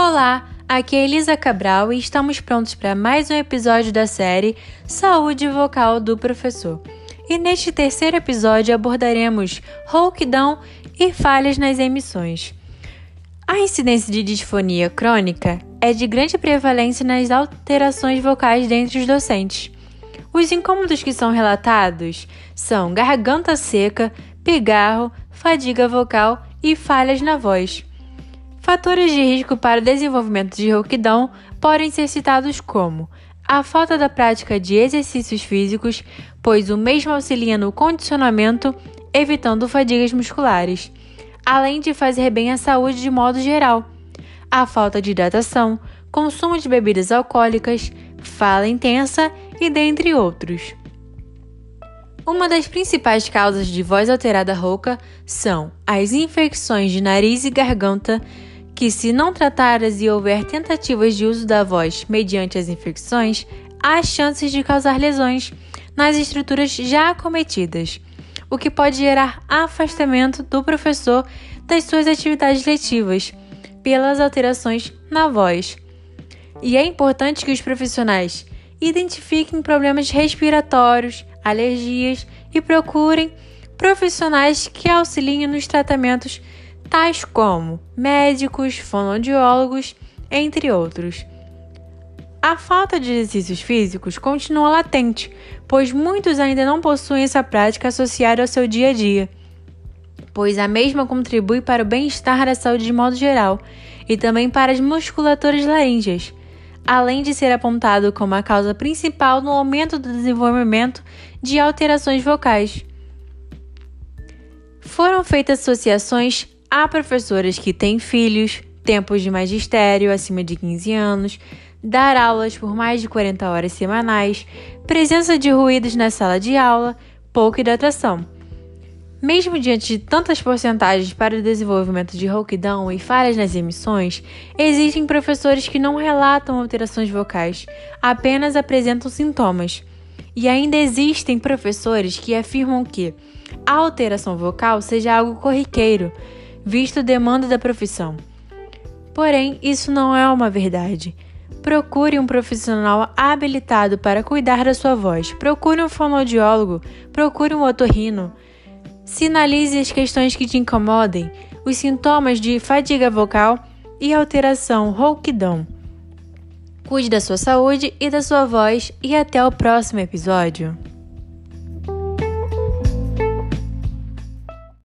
Olá, aqui é Elisa Cabral e estamos prontos para mais um episódio da série Saúde Vocal do Professor. E neste terceiro episódio abordaremos rouquidão e falhas nas emissões. A incidência de disfonia crônica é de grande prevalência nas alterações vocais dentre os docentes. Os incômodos que são relatados são garganta seca, pigarro, fadiga vocal e falhas na voz. Fatores de risco para o desenvolvimento de rouquidão podem ser citados como a falta da prática de exercícios físicos, pois o mesmo auxilia no condicionamento, evitando fadigas musculares, além de fazer bem à saúde de modo geral. A falta de hidratação, consumo de bebidas alcoólicas, fala intensa e dentre outros. Uma das principais causas de voz alterada rouca são as infecções de nariz e garganta que, se não tratadas e houver tentativas de uso da voz mediante as infecções, há chances de causar lesões nas estruturas já acometidas, o que pode gerar afastamento do professor das suas atividades letivas pelas alterações na voz. E é importante que os profissionais identifiquem problemas respiratórios, alergias e procurem profissionais que auxiliem nos tratamentos tais como médicos, fonoaudiólogos, entre outros. A falta de exercícios físicos continua latente, pois muitos ainda não possuem essa prática associada ao seu dia a dia, pois a mesma contribui para o bem-estar da saúde de modo geral e também para as musculaturas laríngeas, além de ser apontado como a causa principal no aumento do desenvolvimento de alterações vocais. Foram feitas associações Há professoras que têm filhos, tempos de magistério acima de 15 anos, dar aulas por mais de 40 horas semanais, presença de ruídos na sala de aula, pouca hidratação. Mesmo diante de tantas porcentagens para o desenvolvimento de rouquidão e falhas nas emissões, existem professores que não relatam alterações vocais, apenas apresentam sintomas. E ainda existem professores que afirmam que a alteração vocal seja algo corriqueiro, visto demanda da profissão. Porém, isso não é uma verdade. Procure um profissional habilitado para cuidar da sua voz. Procure um fonoaudiólogo, procure um otorrino. Sinalize as questões que te incomodem, os sintomas de fadiga vocal e alteração rouquidão. Cuide da sua saúde e da sua voz e até o próximo episódio.